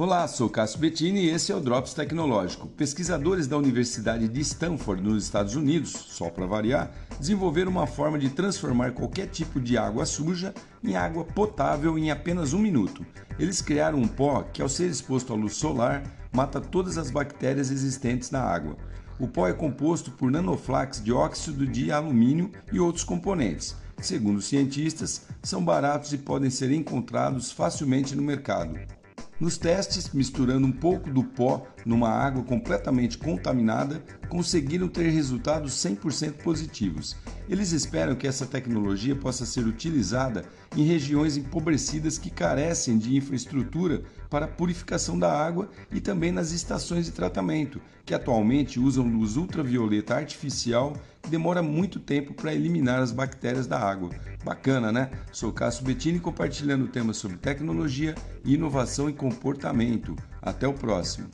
Olá, sou Cássio Bettini e esse é o Drops Tecnológico. Pesquisadores da Universidade de Stanford, nos Estados Unidos, só para variar, desenvolveram uma forma de transformar qualquer tipo de água suja em água potável em apenas um minuto. Eles criaram um pó que, ao ser exposto à luz solar, mata todas as bactérias existentes na água. O pó é composto por nanoflax de óxido de alumínio e outros componentes. Segundo os cientistas, são baratos e podem ser encontrados facilmente no mercado. Nos testes, misturando um pouco do pó numa água completamente contaminada, conseguiram ter resultados 100% positivos. Eles esperam que essa tecnologia possa ser utilizada em regiões empobrecidas que carecem de infraestrutura para purificação da água e também nas estações de tratamento, que atualmente usam luz ultravioleta artificial demora muito tempo para eliminar as bactérias da água. Bacana, né? Sou Cássio Bettini compartilhando temas sobre tecnologia, inovação e comportamento. Até o próximo.